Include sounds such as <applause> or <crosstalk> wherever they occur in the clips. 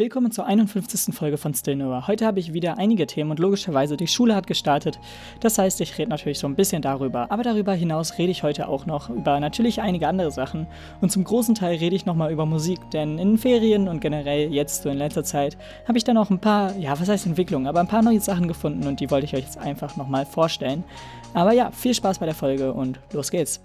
Willkommen zur 51. Folge von Still Noah. Heute habe ich wieder einige Themen und logischerweise die Schule hat gestartet. Das heißt, ich rede natürlich so ein bisschen darüber. Aber darüber hinaus rede ich heute auch noch über natürlich einige andere Sachen. Und zum großen Teil rede ich nochmal über Musik, denn in Ferien und generell jetzt so in letzter Zeit habe ich dann auch ein paar, ja, was heißt Entwicklung, aber ein paar neue Sachen gefunden und die wollte ich euch jetzt einfach nochmal vorstellen. Aber ja, viel Spaß bei der Folge und los geht's.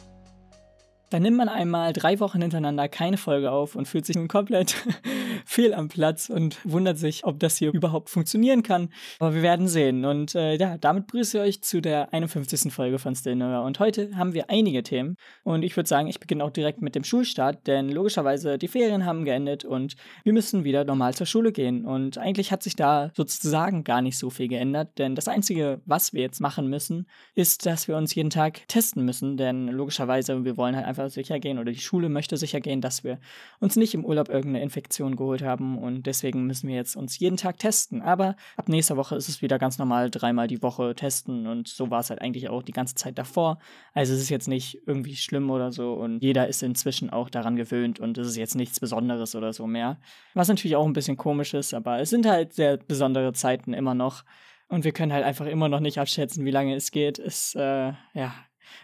Dann nimmt man einmal drei Wochen hintereinander keine Folge auf und fühlt sich nun komplett <laughs> fehl am Platz und wundert sich, ob das hier überhaupt funktionieren kann. Aber wir werden sehen. Und äh, ja, damit begrüße ich euch zu der 51. Folge von Still Neuer. Und heute haben wir einige Themen. Und ich würde sagen, ich beginne auch direkt mit dem Schulstart, denn logischerweise die Ferien haben geendet und wir müssen wieder normal zur Schule gehen. Und eigentlich hat sich da sozusagen gar nicht so viel geändert, denn das Einzige, was wir jetzt machen müssen, ist, dass wir uns jeden Tag testen müssen. Denn logischerweise, wir wollen halt einfach sicher gehen oder die Schule möchte sicher gehen, dass wir uns nicht im Urlaub irgendeine Infektion geholt haben und deswegen müssen wir jetzt uns jeden Tag testen. Aber ab nächster Woche ist es wieder ganz normal, dreimal die Woche testen und so war es halt eigentlich auch die ganze Zeit davor. Also es ist jetzt nicht irgendwie schlimm oder so und jeder ist inzwischen auch daran gewöhnt und es ist jetzt nichts Besonderes oder so mehr. Was natürlich auch ein bisschen komisch ist, aber es sind halt sehr besondere Zeiten immer noch. Und wir können halt einfach immer noch nicht abschätzen, wie lange es geht. Es, äh, ja,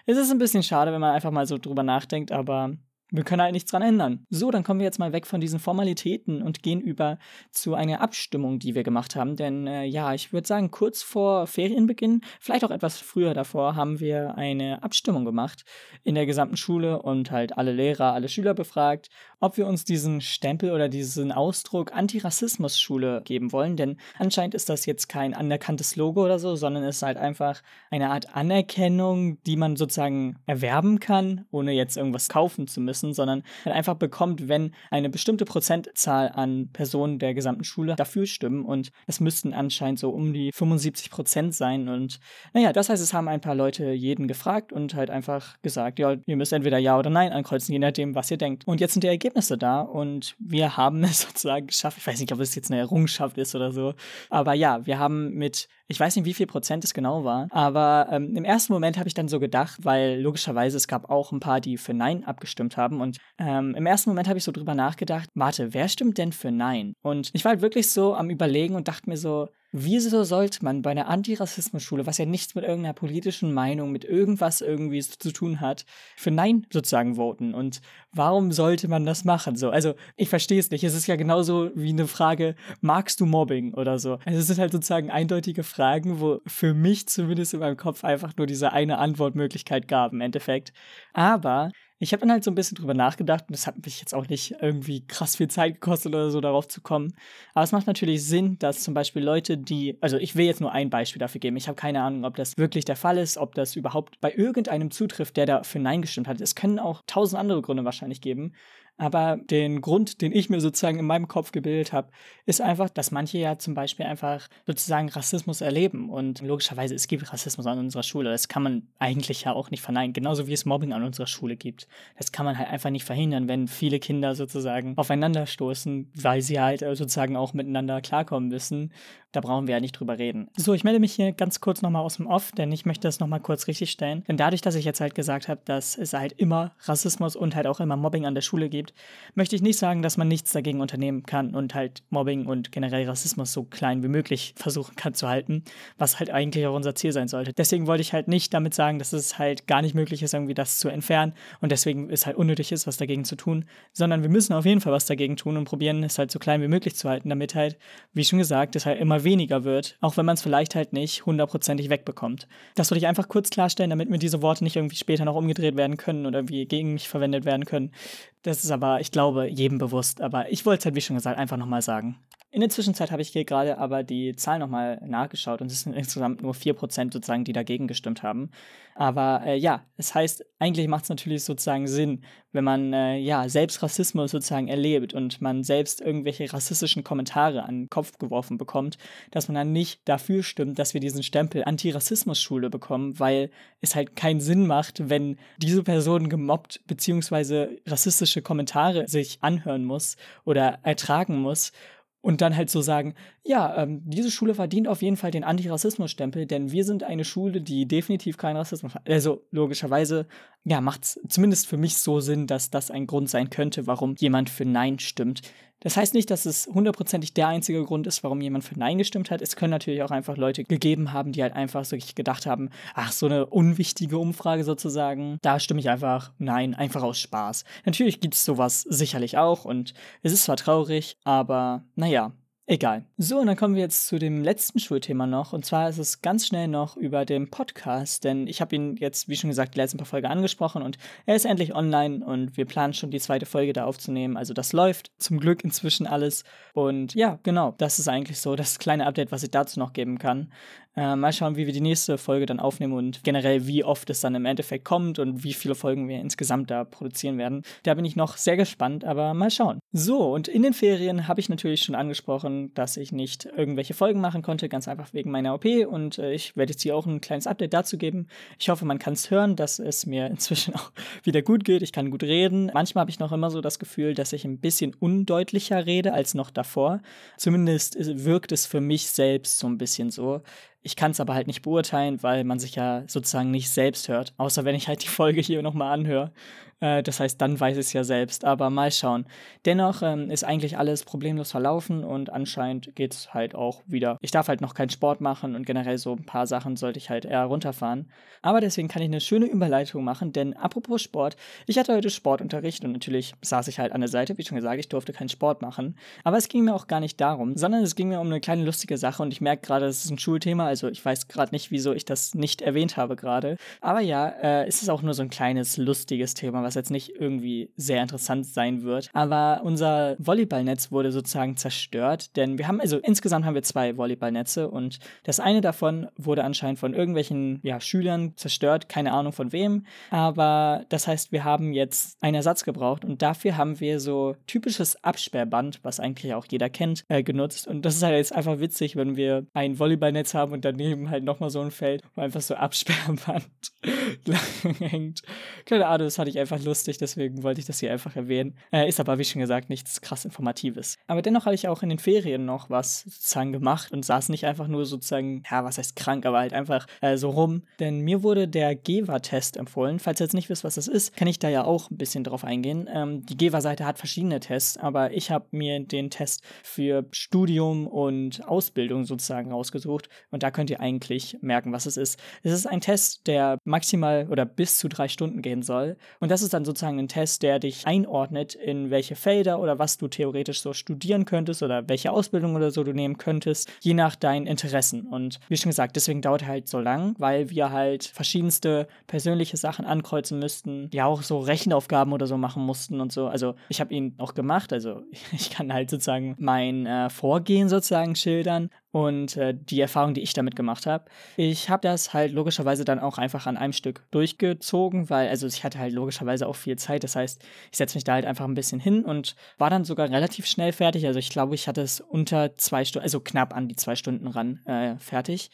es ist ein bisschen schade, wenn man einfach mal so drüber nachdenkt, aber wir können halt nichts dran ändern. So, dann kommen wir jetzt mal weg von diesen Formalitäten und gehen über zu einer Abstimmung, die wir gemacht haben. Denn äh, ja, ich würde sagen, kurz vor Ferienbeginn, vielleicht auch etwas früher davor, haben wir eine Abstimmung gemacht in der gesamten Schule und halt alle Lehrer, alle Schüler befragt, ob wir uns diesen Stempel oder diesen Ausdruck Antirassismus-Schule geben wollen. Denn anscheinend ist das jetzt kein anerkanntes Logo oder so, sondern es ist halt einfach eine Art Anerkennung, die man sozusagen erwerben kann, ohne jetzt irgendwas kaufen zu müssen müssen, sondern halt einfach bekommt, wenn eine bestimmte Prozentzahl an Personen der gesamten Schule dafür stimmen. Und es müssten anscheinend so um die 75 Prozent sein. Und naja, das heißt, es haben ein paar Leute jeden gefragt und halt einfach gesagt, ja, ihr müsst entweder Ja oder Nein ankreuzen, je nachdem, was ihr denkt. Und jetzt sind die Ergebnisse da und wir <laughs> haben es sozusagen geschafft. Ich weiß nicht, ob es jetzt eine Errungenschaft ist oder so. Aber ja, wir haben mit ich weiß nicht, wie viel Prozent es genau war, aber ähm, im ersten Moment habe ich dann so gedacht, weil logischerweise es gab auch ein paar, die für Nein abgestimmt haben und ähm, im ersten Moment habe ich so drüber nachgedacht, warte, wer stimmt denn für Nein? Und ich war halt wirklich so am Überlegen und dachte mir so, Wieso sollte man bei einer Antirassismus-Schule, was ja nichts mit irgendeiner politischen Meinung, mit irgendwas irgendwie zu tun hat, für Nein sozusagen voten? Und warum sollte man das machen? So, also ich verstehe es nicht. Es ist ja genauso wie eine Frage, magst du Mobbing oder so? Also es sind halt sozusagen eindeutige Fragen, wo für mich zumindest in meinem Kopf einfach nur diese eine Antwortmöglichkeit gab im Endeffekt. Aber ich habe dann halt so ein bisschen drüber nachgedacht und es hat mich jetzt auch nicht irgendwie krass viel Zeit gekostet oder so darauf zu kommen. Aber es macht natürlich Sinn, dass zum Beispiel Leute, die, also ich will jetzt nur ein Beispiel dafür geben. Ich habe keine Ahnung, ob das wirklich der Fall ist, ob das überhaupt bei irgendeinem zutrifft, der da für Nein gestimmt hat. Es können auch tausend andere Gründe wahrscheinlich geben. Aber den Grund, den ich mir sozusagen in meinem Kopf gebildet habe, ist einfach, dass manche ja zum Beispiel einfach sozusagen Rassismus erleben. Und logischerweise, es gibt Rassismus an unserer Schule. Das kann man eigentlich ja auch nicht verneinen. Genauso wie es Mobbing an unserer Schule gibt. Das kann man halt einfach nicht verhindern, wenn viele Kinder sozusagen aufeinander stoßen, weil sie halt äh, sozusagen auch miteinander klarkommen müssen. Da brauchen wir ja nicht drüber reden. So, ich melde mich hier ganz kurz nochmal aus dem Off, denn ich möchte das nochmal kurz richtig stellen. Denn dadurch, dass ich jetzt halt gesagt habe, dass es halt immer Rassismus und halt auch immer Mobbing an der Schule gibt, möchte ich nicht sagen, dass man nichts dagegen unternehmen kann und halt Mobbing und generell Rassismus so klein wie möglich versuchen kann zu halten, was halt eigentlich auch unser Ziel sein sollte. Deswegen wollte ich halt nicht damit sagen, dass es halt gar nicht möglich ist, irgendwie das zu entfernen und deswegen es halt unnötig ist, was dagegen zu tun, sondern wir müssen auf jeden Fall was dagegen tun und probieren, es halt so klein wie möglich zu halten, damit halt, wie schon gesagt, es halt immer weniger wird, auch wenn man es vielleicht halt nicht hundertprozentig wegbekommt. Das wollte ich einfach kurz klarstellen, damit mir diese Worte nicht irgendwie später noch umgedreht werden können oder irgendwie gegen mich verwendet werden können. Das ist aber, ich glaube, jedem bewusst. Aber ich wollte es halt, wie schon gesagt, einfach nochmal sagen. In der Zwischenzeit habe ich hier gerade aber die Zahl nochmal nachgeschaut und es sind insgesamt nur 4% sozusagen, die dagegen gestimmt haben. Aber äh, ja, es heißt, eigentlich macht es natürlich sozusagen Sinn, wenn man äh, ja selbst Rassismus sozusagen erlebt und man selbst irgendwelche rassistischen Kommentare an den Kopf geworfen bekommt, dass man dann nicht dafür stimmt, dass wir diesen Stempel Antirassismus-Schule bekommen, weil es halt keinen Sinn macht, wenn diese Person gemobbt bzw. rassistische Kommentare sich anhören muss oder ertragen muss und dann halt so sagen, ja, ähm, diese Schule verdient auf jeden Fall den Antirassismus-Stempel, denn wir sind eine Schule, die definitiv keinen Rassismus hat. Also logischerweise, ja, macht es zumindest für mich so Sinn, dass das ein Grund sein könnte, warum jemand für Nein stimmt. Das heißt nicht, dass es hundertprozentig der einzige Grund ist, warum jemand für Nein gestimmt hat. Es können natürlich auch einfach Leute gegeben haben, die halt einfach so gedacht haben, ach, so eine unwichtige Umfrage sozusagen, da stimme ich einfach Nein, einfach aus Spaß. Natürlich gibt es sowas sicherlich auch und es ist zwar traurig, aber naja, Egal. So, und dann kommen wir jetzt zu dem letzten Schulthema noch. Und zwar ist es ganz schnell noch über den Podcast, denn ich habe ihn jetzt, wie schon gesagt, die letzten paar Folgen angesprochen und er ist endlich online und wir planen schon die zweite Folge da aufzunehmen. Also das läuft zum Glück inzwischen alles. Und ja, genau, das ist eigentlich so das kleine Update, was ich dazu noch geben kann. Äh, mal schauen, wie wir die nächste Folge dann aufnehmen und generell, wie oft es dann im Endeffekt kommt und wie viele Folgen wir insgesamt da produzieren werden. Da bin ich noch sehr gespannt, aber mal schauen. So, und in den Ferien habe ich natürlich schon angesprochen, dass ich nicht irgendwelche Folgen machen konnte, ganz einfach wegen meiner OP und äh, ich werde jetzt hier auch ein kleines Update dazu geben. Ich hoffe, man kann es hören, dass es mir <laughs> inzwischen auch wieder gut geht. Ich kann gut reden. Manchmal habe ich noch immer so das Gefühl, dass ich ein bisschen undeutlicher rede als noch davor. Zumindest wirkt es für mich selbst so ein bisschen so. Ich kann es aber halt nicht beurteilen, weil man sich ja sozusagen nicht selbst hört. Außer wenn ich halt die Folge hier nochmal anhöre. Äh, das heißt, dann weiß es ja selbst. Aber mal schauen. Dennoch ähm, ist eigentlich alles problemlos verlaufen und anscheinend geht es halt auch wieder. Ich darf halt noch keinen Sport machen und generell so ein paar Sachen sollte ich halt eher runterfahren. Aber deswegen kann ich eine schöne Überleitung machen, denn apropos Sport, ich hatte heute Sportunterricht und natürlich saß ich halt an der Seite, wie schon gesagt, ich durfte keinen Sport machen. Aber es ging mir auch gar nicht darum, sondern es ging mir um eine kleine lustige Sache und ich merke gerade, es ist ein Schulthema, also ich weiß gerade nicht, wieso ich das nicht erwähnt habe gerade. Aber ja, äh, es ist auch nur so ein kleines lustiges Thema, was was jetzt nicht irgendwie sehr interessant sein wird. Aber unser Volleyballnetz wurde sozusagen zerstört, denn wir haben, also insgesamt haben wir zwei Volleyballnetze und das eine davon wurde anscheinend von irgendwelchen ja, Schülern zerstört, keine Ahnung von wem. Aber das heißt, wir haben jetzt einen Ersatz gebraucht und dafür haben wir so typisches Absperrband, was eigentlich auch jeder kennt, äh, genutzt. Und das ist halt jetzt einfach witzig, wenn wir ein Volleyballnetz haben und daneben halt nochmal so ein Feld, wo einfach so Absperrband <laughs> hängt. Keine Ahnung, das hatte ich einfach lustig, deswegen wollte ich das hier einfach erwähnen. Äh, ist aber, wie schon gesagt, nichts krass Informatives. Aber dennoch habe ich auch in den Ferien noch was sozusagen gemacht und saß nicht einfach nur sozusagen, ja, was heißt krank, aber halt einfach äh, so rum. Denn mir wurde der GEVA-Test empfohlen. Falls ihr jetzt nicht wisst, was das ist, kann ich da ja auch ein bisschen drauf eingehen. Ähm, die GEVA-Seite hat verschiedene Tests, aber ich habe mir den Test für Studium und Ausbildung sozusagen rausgesucht und da könnt ihr eigentlich merken, was es ist. Es ist ein Test, der maximal oder bis zu drei Stunden gehen soll und das ist dann sozusagen ein Test, der dich einordnet, in welche Felder oder was du theoretisch so studieren könntest oder welche Ausbildung oder so du nehmen könntest, je nach deinen Interessen. Und wie schon gesagt, deswegen dauert er halt so lang, weil wir halt verschiedenste persönliche Sachen ankreuzen müssten, ja auch so Rechenaufgaben oder so machen mussten und so. Also ich habe ihn auch gemacht, also <laughs> ich kann halt sozusagen mein äh, Vorgehen sozusagen schildern, und äh, die Erfahrung, die ich damit gemacht habe. Ich habe das halt logischerweise dann auch einfach an einem Stück durchgezogen, weil also ich hatte halt logischerweise auch viel Zeit. Das heißt, ich setze mich da halt einfach ein bisschen hin und war dann sogar relativ schnell fertig. Also ich glaube, ich hatte es unter zwei Stunden, also knapp an die zwei Stunden ran äh, fertig.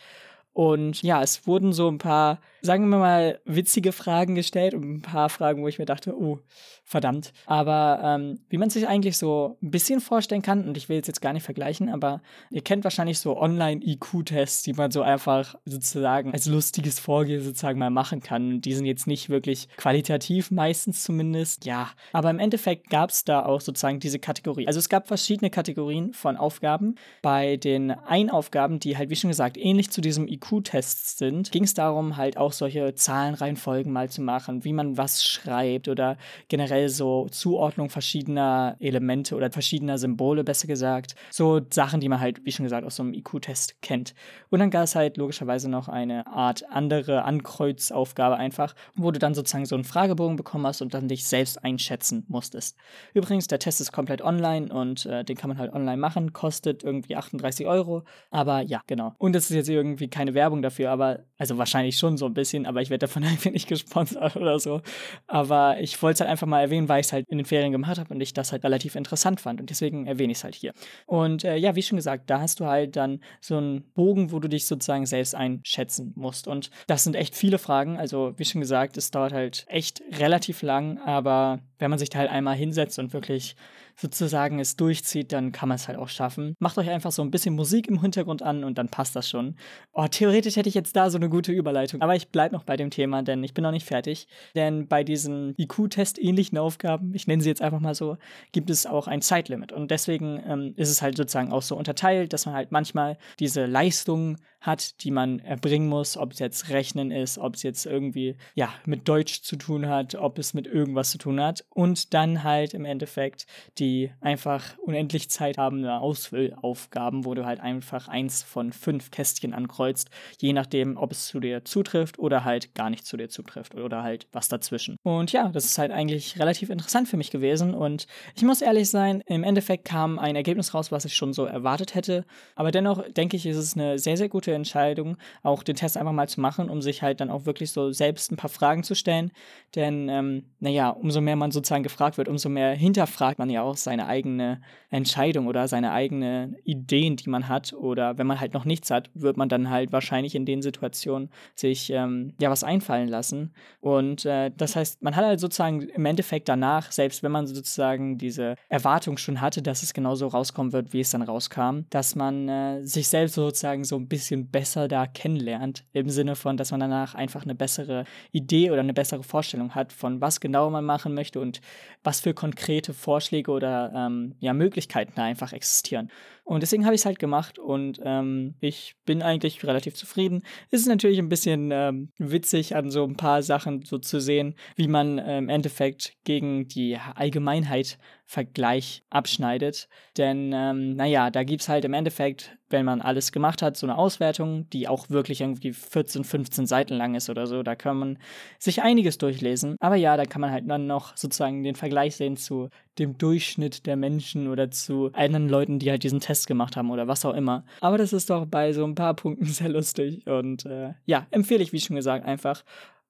Und ja, es wurden so ein paar, sagen wir mal, witzige Fragen gestellt und ein paar Fragen, wo ich mir dachte, oh, verdammt. Aber ähm, wie man sich eigentlich so ein bisschen vorstellen kann, und ich will jetzt, jetzt gar nicht vergleichen, aber ihr kennt wahrscheinlich so Online-IQ-Tests, die man so einfach sozusagen als lustiges Vorgehen sozusagen mal machen kann. Die sind jetzt nicht wirklich qualitativ, meistens zumindest. Ja, aber im Endeffekt gab es da auch sozusagen diese Kategorie. Also es gab verschiedene Kategorien von Aufgaben. Bei den Einaufgaben, die halt, wie schon gesagt, ähnlich zu diesem IQ-Tests sind, ging es darum, halt auch solche Zahlenreihenfolgen mal zu machen, wie man was schreibt oder generell so Zuordnung verschiedener Elemente oder verschiedener Symbole, besser gesagt. So Sachen, die man halt, wie schon gesagt, aus so einem IQ-Test kennt. Und dann gab es halt logischerweise noch eine Art andere Ankreuzaufgabe einfach, wo du dann sozusagen so einen Fragebogen bekommen hast und dann dich selbst einschätzen musstest. Übrigens, der Test ist komplett online und äh, den kann man halt online machen, kostet irgendwie 38 Euro. Aber ja, genau. Und es ist jetzt irgendwie keine Werbung dafür, aber, also wahrscheinlich schon so ein bisschen, aber ich werde davon <laughs> einfach nicht gesponsert oder so. Aber ich wollte es halt einfach mal erwähnen, weil ich es halt in den Ferien gemacht habe und ich das halt relativ interessant fand. Und deswegen erwähne ich es halt hier. Und äh, ja, wie schon gesagt, da hast du halt dann so einen Bogen, wo du dich sozusagen selbst einschätzen musst. Und das sind echt viele Fragen. Also, wie schon gesagt, es dauert halt echt relativ lang, aber wenn man sich da halt einmal hinsetzt und wirklich sozusagen es durchzieht, dann kann man es halt auch schaffen. Macht euch einfach so ein bisschen Musik im Hintergrund an und dann passt das schon. Oh, theoretisch hätte ich jetzt da so eine gute Überleitung, aber ich bleibe noch bei dem Thema, denn ich bin noch nicht fertig. Denn bei diesen IQ-Test ähnlichen Aufgaben, ich nenne sie jetzt einfach mal so, gibt es auch ein Zeitlimit und deswegen ähm, ist es halt sozusagen auch so unterteilt, dass man halt manchmal diese Leistung hat, die man erbringen muss, ob es jetzt Rechnen ist, ob es jetzt irgendwie ja mit Deutsch zu tun hat, ob es mit irgendwas zu tun hat und dann halt im Endeffekt die einfach unendlich Zeit habende Ausfüllaufgaben, wo du halt einfach eins von fünf Kästchen ankreuzt, je nachdem, ob es zu dir zutrifft oder halt gar nicht zu dir zutrifft oder halt was dazwischen. Und ja, das ist halt eigentlich relativ interessant für mich gewesen und ich muss ehrlich sein, im Endeffekt kam ein Ergebnis raus, was ich schon so erwartet hätte, aber dennoch denke ich, ist es eine sehr, sehr gute Entscheidung, auch den Test einfach mal zu machen, um sich halt dann auch wirklich so selbst ein paar Fragen zu stellen. Denn, ähm, naja, umso mehr man sozusagen gefragt wird, umso mehr hinterfragt man ja auch seine eigene Entscheidung oder seine eigenen Ideen, die man hat. Oder wenn man halt noch nichts hat, wird man dann halt wahrscheinlich in den Situationen sich ähm, ja was einfallen lassen. Und äh, das heißt, man hat halt sozusagen im Endeffekt danach, selbst wenn man sozusagen diese Erwartung schon hatte, dass es genauso rauskommen wird, wie es dann rauskam, dass man äh, sich selbst sozusagen so ein bisschen besser da kennenlernt, im Sinne von, dass man danach einfach eine bessere Idee oder eine bessere Vorstellung hat, von was genau man machen möchte und was für konkrete Vorschläge oder ähm, ja, Möglichkeiten da einfach existieren. Und deswegen habe ich es halt gemacht und ähm, ich bin eigentlich relativ zufrieden. Es ist natürlich ein bisschen ähm, witzig, an so ein paar Sachen so zu sehen, wie man äh, im Endeffekt gegen die Allgemeinheit Vergleich abschneidet. Denn, ähm, naja, da gibt es halt im Endeffekt, wenn man alles gemacht hat, so eine Auswertung, die auch wirklich irgendwie 14, 15 Seiten lang ist oder so. Da kann man sich einiges durchlesen. Aber ja, da kann man halt dann noch sozusagen den Vergleich sehen zu dem Durchschnitt der Menschen oder zu anderen Leuten, die halt diesen Test gemacht haben oder was auch immer. Aber das ist doch bei so ein paar Punkten <laughs> sehr lustig und äh, ja, empfehle ich, wie schon gesagt, einfach.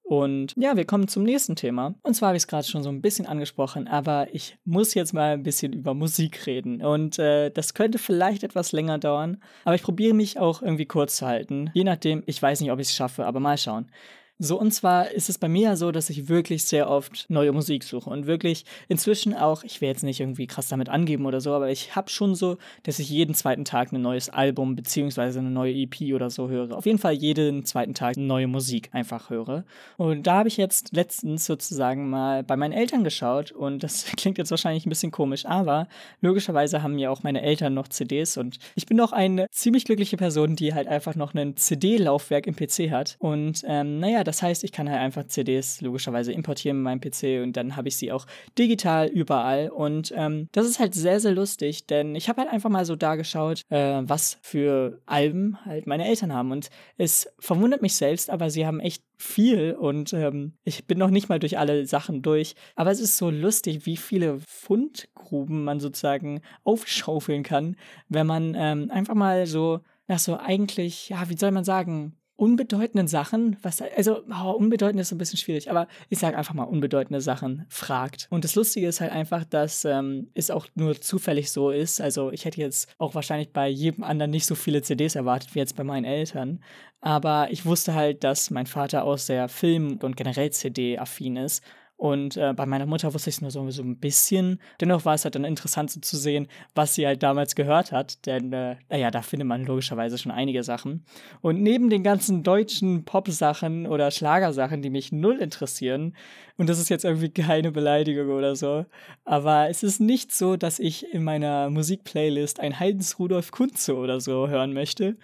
Und ja, wir kommen zum nächsten Thema. Und zwar habe ich es gerade schon so ein bisschen angesprochen, aber ich muss jetzt mal ein bisschen über Musik reden. Und äh, das könnte vielleicht etwas länger dauern, aber ich probiere mich auch irgendwie kurz zu halten. Je nachdem, ich weiß nicht, ob ich es schaffe, aber mal schauen. So, und zwar ist es bei mir ja so, dass ich wirklich sehr oft neue Musik suche und wirklich inzwischen auch, ich will jetzt nicht irgendwie krass damit angeben oder so, aber ich habe schon so, dass ich jeden zweiten Tag ein neues Album beziehungsweise eine neue EP oder so höre. Auf jeden Fall jeden zweiten Tag neue Musik einfach höre. Und da habe ich jetzt letztens sozusagen mal bei meinen Eltern geschaut und das <laughs> klingt jetzt wahrscheinlich ein bisschen komisch, aber logischerweise haben ja auch meine Eltern noch CDs und ich bin auch eine ziemlich glückliche Person, die halt einfach noch ein CD-Laufwerk im PC hat. Und ähm, naja, das heißt, ich kann halt einfach CDs logischerweise importieren mit meinem PC und dann habe ich sie auch digital überall. Und ähm, das ist halt sehr, sehr lustig, denn ich habe halt einfach mal so da geschaut, äh, was für Alben halt meine Eltern haben. Und es verwundert mich selbst, aber sie haben echt viel und ähm, ich bin noch nicht mal durch alle Sachen durch. Aber es ist so lustig, wie viele Fundgruben man sozusagen aufschaufeln kann, wenn man ähm, einfach mal so nach so eigentlich, ja, wie soll man sagen, unbedeutenden Sachen, was, also oh, unbedeutend ist ein bisschen schwierig, aber ich sage einfach mal unbedeutende Sachen fragt. Und das Lustige ist halt einfach, dass ähm, es auch nur zufällig so ist. Also ich hätte jetzt auch wahrscheinlich bei jedem anderen nicht so viele CDs erwartet wie jetzt bei meinen Eltern. Aber ich wusste halt, dass mein Vater auch sehr Film- und generell CD-affin ist und äh, bei meiner Mutter wusste ich es nur so, so ein bisschen. Dennoch war es halt dann interessant so zu sehen, was sie halt damals gehört hat. Denn, äh, naja, da findet man logischerweise schon einige Sachen. Und neben den ganzen deutschen Pop-Sachen oder Schlagersachen, die mich null interessieren, und das ist jetzt irgendwie <laughs> keine Beleidigung oder so, aber es ist nicht so, dass ich in meiner Musikplaylist ein Heidens Rudolf Kunze oder so hören möchte.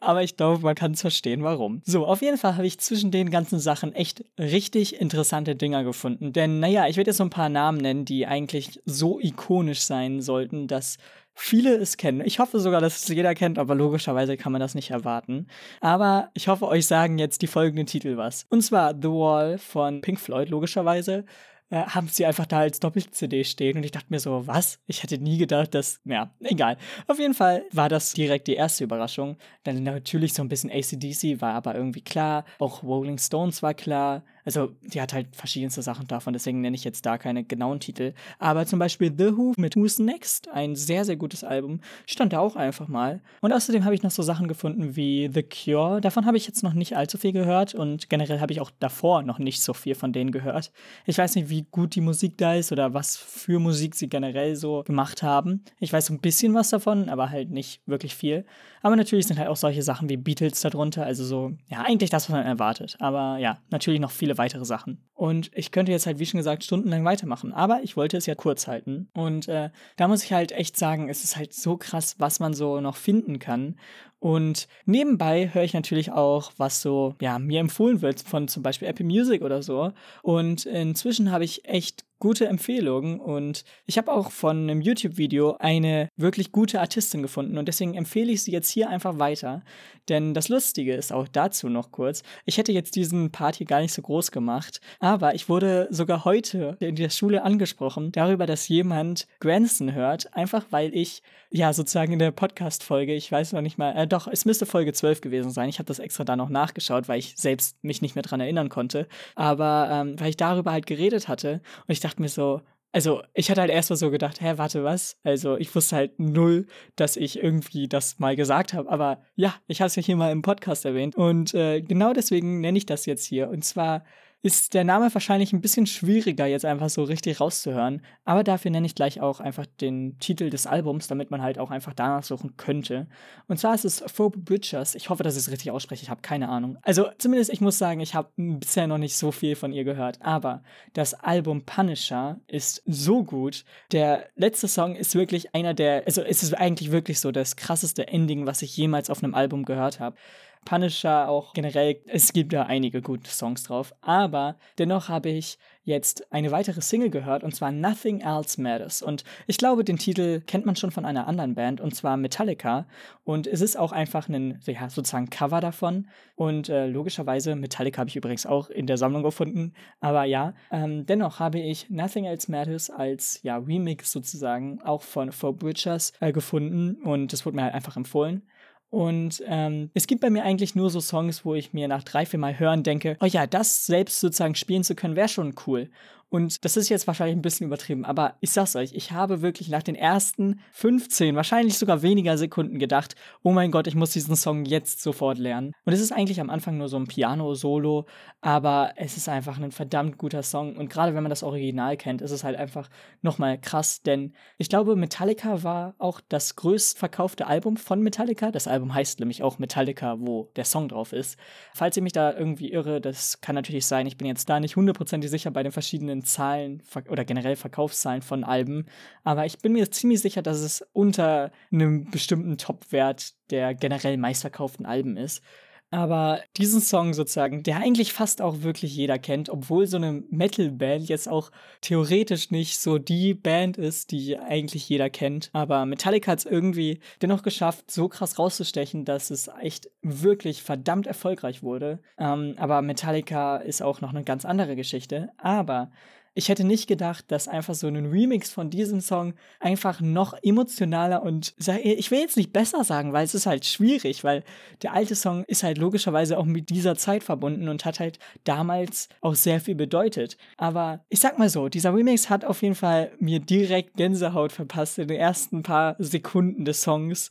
Aber ich glaube, man kann es verstehen, warum. So, auf jeden Fall habe ich zwischen den ganzen Sachen echt richtig interessante Dinger gefunden. Denn, naja, ich werde jetzt so ein paar Namen nennen, die eigentlich so ikonisch sein sollten, dass viele es kennen. Ich hoffe sogar, dass es jeder kennt, aber logischerweise kann man das nicht erwarten. Aber ich hoffe, euch sagen jetzt die folgenden Titel was. Und zwar The Wall von Pink Floyd, logischerweise äh, haben sie einfach da als Doppel-CD stehen und ich dachte mir so, was? Ich hätte nie gedacht, dass, ja, egal. Auf jeden Fall war das direkt die erste Überraschung. Dann natürlich so ein bisschen ACDC war aber irgendwie klar, auch Rolling Stones war klar, Also, die hat halt verschiedenste Sachen davon, deswegen nenne ich jetzt da keine genauen Titel. Aber zum Beispiel The Who mit Who's Next, ein sehr, sehr gutes Album, stand da auch einfach mal. Und außerdem habe ich noch so Sachen gefunden wie The Cure. Davon habe ich jetzt noch nicht allzu viel gehört und generell habe ich auch davor noch nicht so viel von denen gehört. Ich weiß nicht, wie gut die Musik da ist oder was für Musik sie generell so gemacht haben. Ich weiß so ein bisschen was davon, aber halt nicht wirklich viel. Aber natürlich sind halt auch solche Sachen wie Beatles darunter, also so, ja, eigentlich das, was man erwartet. Aber ja, natürlich noch viele weitere Sachen. Und ich könnte jetzt halt, wie schon gesagt, stundenlang weitermachen. Aber ich wollte es ja kurz halten. Und äh, da muss ich halt echt sagen, es ist halt so krass, was man so noch finden kann. Und nebenbei höre ich natürlich auch, was so, ja, mir empfohlen wird von zum Beispiel Apple Music oder so. Und inzwischen habe ich echt gute Empfehlungen und ich habe auch von einem YouTube-Video eine wirklich gute Artistin gefunden und deswegen empfehle ich sie jetzt hier einfach weiter. Denn das Lustige ist auch dazu noch kurz, ich hätte jetzt diesen Part hier gar nicht so groß gemacht, aber ich wurde sogar heute in der Schule angesprochen darüber, dass jemand Granson hört, einfach weil ich ja sozusagen in der Podcast-Folge, ich weiß noch nicht mal, äh, doch, es müsste Folge 12 gewesen sein. Ich habe das extra da noch nachgeschaut, weil ich selbst mich nicht mehr dran erinnern konnte, aber ähm, weil ich darüber halt geredet hatte und ich dachte, dachte mir so, also ich hatte halt erst mal so gedacht, hä, warte, was? Also ich wusste halt null, dass ich irgendwie das mal gesagt habe. Aber ja, ich habe es ja hier mal im Podcast erwähnt. Und äh, genau deswegen nenne ich das jetzt hier. Und zwar ist der Name wahrscheinlich ein bisschen schwieriger jetzt einfach so richtig rauszuhören. Aber dafür nenne ich gleich auch einfach den Titel des Albums, damit man halt auch einfach danach suchen könnte. Und zwar ist es Phoebe Bridgers. Ich hoffe, dass ich es richtig ausspreche. Ich habe keine Ahnung. Also zumindest ich muss sagen, ich habe bisher noch nicht so viel von ihr gehört. Aber das Album Punisher ist so gut. Der letzte Song ist wirklich einer der, also es ist eigentlich wirklich so das krasseste Ending, was ich jemals auf einem Album gehört habe. Punisher auch generell, es gibt da einige gute Songs drauf, aber dennoch habe ich jetzt eine weitere Single gehört und zwar Nothing Else Matters. Und ich glaube, den Titel kennt man schon von einer anderen Band und zwar Metallica. Und es ist auch einfach ein, ja, sozusagen Cover davon. Und äh, logischerweise, Metallica habe ich übrigens auch in der Sammlung gefunden, aber ja, ähm, dennoch habe ich Nothing Else Matters als, ja, Remix sozusagen auch von Four Bridgers äh, gefunden. Und das wurde mir halt einfach empfohlen und ähm, es gibt bei mir eigentlich nur so Songs, wo ich mir nach drei, vier Mal hören denke, oh ja, das selbst sozusagen spielen zu können, wäre schon cool. Und das ist jetzt wahrscheinlich ein bisschen übertrieben, aber ich sag's euch, ich habe wirklich nach den ersten 15, wahrscheinlich sogar weniger Sekunden gedacht, oh mein Gott, ich muss diesen Song jetzt sofort lernen. Und es ist eigentlich am Anfang nur so ein Piano-Solo, aber es ist einfach ein verdammt guter Song. Und gerade wenn man das Original kennt, ist es halt einfach nochmal krass, denn ich glaube, Metallica war auch das größt verkaufte Album von Metallica. Das Album heißt nämlich auch Metallica, wo der Song drauf ist. Falls ihr mich da irgendwie irre, das kann natürlich sein, ich bin jetzt da nicht hundertprozentig sicher bei den verschiedenen den Zahlen oder generell Verkaufszahlen von Alben, aber ich bin mir ziemlich sicher, dass es unter einem bestimmten Top-Wert der generell meistverkauften Alben ist. Aber diesen Song sozusagen, der eigentlich fast auch wirklich jeder kennt, obwohl so eine Metal-Band jetzt auch theoretisch nicht so die Band ist, die eigentlich jeder kennt. Aber Metallica hat es irgendwie dennoch geschafft, so krass rauszustechen, dass es echt wirklich verdammt erfolgreich wurde. Ähm, aber Metallica ist auch noch eine ganz andere Geschichte. Aber ich hätte nicht gedacht, dass einfach so ein Remix von diesem Song einfach noch emotionaler und ich will jetzt nicht besser sagen, weil es ist halt schwierig, weil der alte Song ist halt logischerweise auch mit dieser Zeit verbunden und hat halt damals auch sehr viel bedeutet. Aber ich sag mal so, dieser Remix hat auf jeden Fall mir direkt Gänsehaut verpasst in den ersten paar Sekunden des Songs.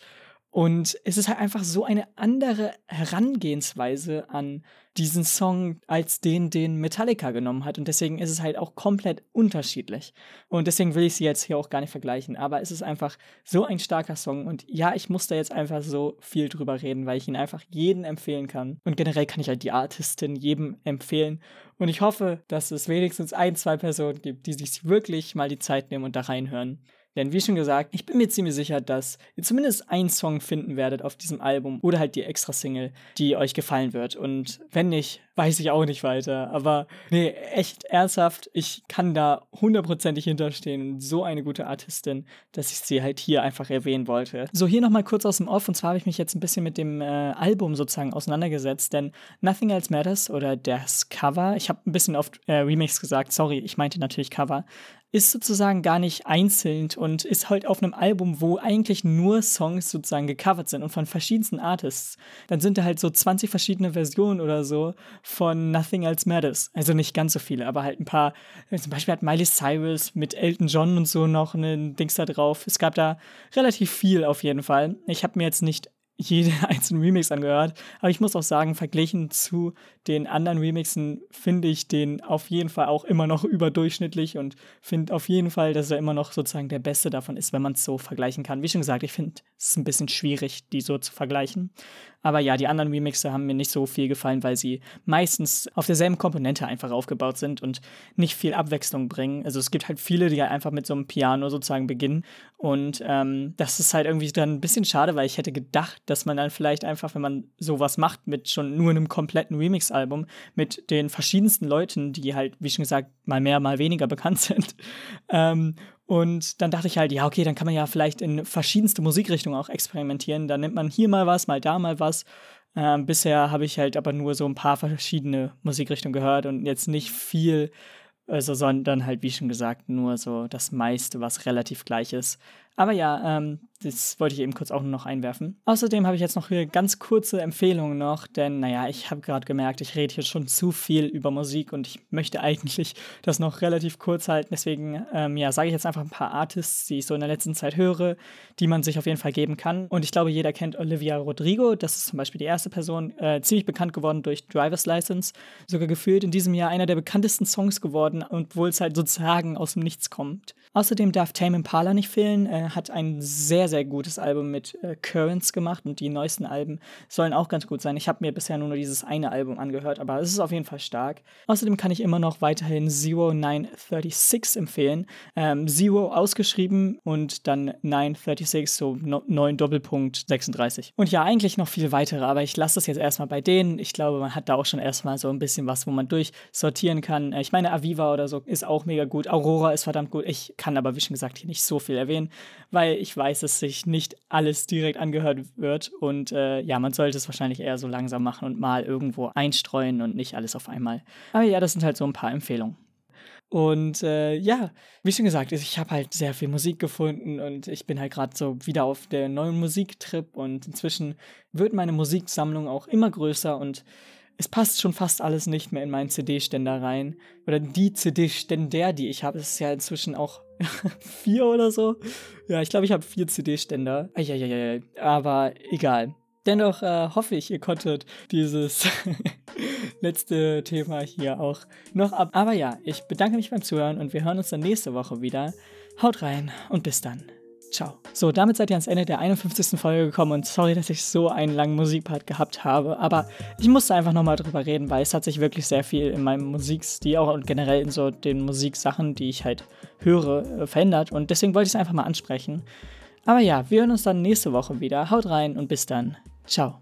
Und es ist halt einfach so eine andere Herangehensweise an diesen Song als den, den Metallica genommen hat. Und deswegen ist es halt auch komplett unterschiedlich. Und deswegen will ich sie jetzt hier auch gar nicht vergleichen. Aber es ist einfach so ein starker Song. Und ja, ich muss da jetzt einfach so viel drüber reden, weil ich ihn einfach jedem empfehlen kann. Und generell kann ich halt die Artistin jedem empfehlen. Und ich hoffe, dass es wenigstens ein, zwei Personen gibt, die sich wirklich mal die Zeit nehmen und da reinhören. Denn wie schon gesagt, ich bin mir ziemlich sicher, dass ihr zumindest einen Song finden werdet auf diesem Album oder halt die extra Single, die euch gefallen wird. Und wenn nicht, weiß ich auch nicht weiter. Aber nee, echt ernsthaft, ich kann da hundertprozentig hinterstehen. So eine gute Artistin, dass ich sie halt hier einfach erwähnen wollte. So, hier nochmal kurz aus dem Off. Und zwar habe ich mich jetzt ein bisschen mit dem äh, Album sozusagen auseinandergesetzt. Denn Nothing Else Matters oder das Cover, ich habe ein bisschen oft äh, Remix gesagt, sorry, ich meinte natürlich Cover, ist sozusagen gar nicht einzeln und ist halt auf einem Album, wo eigentlich nur Songs sozusagen gecovert sind und von verschiedensten Artists. Dann sind da halt so 20 verschiedene Versionen oder so von Nothing Else Matters. Also nicht ganz so viele, aber halt ein paar. Zum Beispiel hat Miley Cyrus mit Elton John und so noch einen Dings da drauf. Es gab da relativ viel auf jeden Fall. Ich habe mir jetzt nicht jede <laughs> einzelne Remix angehört. Aber ich muss auch sagen, verglichen zu den anderen Remixen finde ich den auf jeden Fall auch immer noch <laughs> überdurchschnittlich und finde auf jeden Fall, dass er immer noch sozusagen der beste davon ist, wenn man es so vergleichen kann. Wie schon gesagt, ich finde es ein bisschen schwierig, die so zu vergleichen. Aber ja, die anderen Remixe haben mir nicht so viel gefallen, weil sie meistens auf derselben Komponente einfach aufgebaut sind und nicht viel Abwechslung bringen. Also es gibt halt viele, die halt einfach mit so einem Piano sozusagen beginnen. Und ähm, das ist halt irgendwie dann ein bisschen schade, weil ich hätte gedacht, dass man dann vielleicht einfach, wenn man sowas macht mit schon nur einem kompletten Remix-Album, mit den verschiedensten Leuten, die halt, wie schon gesagt, mal mehr, mal weniger <laughs> bekannt sind, ähm, und dann dachte ich halt, ja, okay, dann kann man ja vielleicht in verschiedenste Musikrichtungen auch experimentieren. Dann nimmt man hier mal was, mal da mal was. Ähm, bisher habe ich halt aber nur so ein paar verschiedene Musikrichtungen gehört und jetzt nicht viel, also sondern halt, wie schon gesagt, nur so das meiste, was relativ gleich ist. Aber ja, ähm, das wollte ich eben kurz auch noch einwerfen. Außerdem habe ich jetzt noch hier ganz kurze Empfehlungen noch, denn naja, ich habe gerade gemerkt, ich rede hier schon zu viel über Musik und ich möchte eigentlich <laughs> das noch relativ kurz halten. Deswegen, ähm, ja, sage ich jetzt einfach ein paar Artists, die ich so in der letzten Zeit höre, die man sich auf jeden Fall geben kann. Und ich glaube, jeder kennt Olivia Rodrigo. Das ist zum Beispiel die erste Person, äh, ziemlich bekannt geworden durch Driver's License. Sogar gefühlt in diesem Jahr einer der bekanntesten Songs geworden, obwohl es halt sozusagen aus dem Nichts kommt. Außerdem darf Tame Impala nicht fehlen. Er hat ein sehr, sehr gutes Album mit äh, Currents gemacht und die neuesten Alben sollen auch ganz gut sein. Ich habe mir bisher nur dieses eine Album angehört, aber es ist auf jeden Fall stark. Außerdem kann ich immer noch weiterhin Zero 936 empfehlen. Ähm, Zero ausgeschrieben und dann 936, so 9 Doppelpunkt 36. Und ja, eigentlich noch viel weitere, aber ich lasse das jetzt erstmal bei denen. Ich glaube, man hat da auch schon erstmal so ein bisschen was, wo man durchsortieren kann. Äh, ich meine, Aviva oder so ist auch mega gut. Aurora ist verdammt gut. Ich kann kann aber, wie schon gesagt, hier nicht so viel erwähnen, weil ich weiß, dass sich nicht alles direkt angehört wird. Und äh, ja, man sollte es wahrscheinlich eher so langsam machen und mal irgendwo einstreuen und nicht alles auf einmal. Aber ja, das sind halt so ein paar Empfehlungen. Und äh, ja, wie schon gesagt, ich habe halt sehr viel Musik gefunden und ich bin halt gerade so wieder auf der neuen Musiktrip und inzwischen wird meine Musiksammlung auch immer größer und es passt schon fast alles nicht mehr in meinen CD-Ständer rein. Oder die CD-Ständer, die ich habe, ist ja inzwischen auch <laughs> vier oder so. Ja, ich glaube, ich habe vier CD-Ständer. Aber egal. Dennoch äh, hoffe ich, ihr konntet dieses <laughs> letzte Thema hier auch noch ab. Aber ja, ich bedanke mich beim Zuhören und wir hören uns dann nächste Woche wieder. Haut rein und bis dann. Ciao. So, damit seid ihr ans Ende der 51. Folge gekommen und sorry, dass ich so einen langen Musikpart gehabt habe, aber ich musste einfach nochmal drüber reden, weil es hat sich wirklich sehr viel in meinem Musikstil auch und generell in so den Musiksachen, die ich halt höre, äh, verändert und deswegen wollte ich es einfach mal ansprechen. Aber ja, wir hören uns dann nächste Woche wieder. Haut rein und bis dann. Ciao.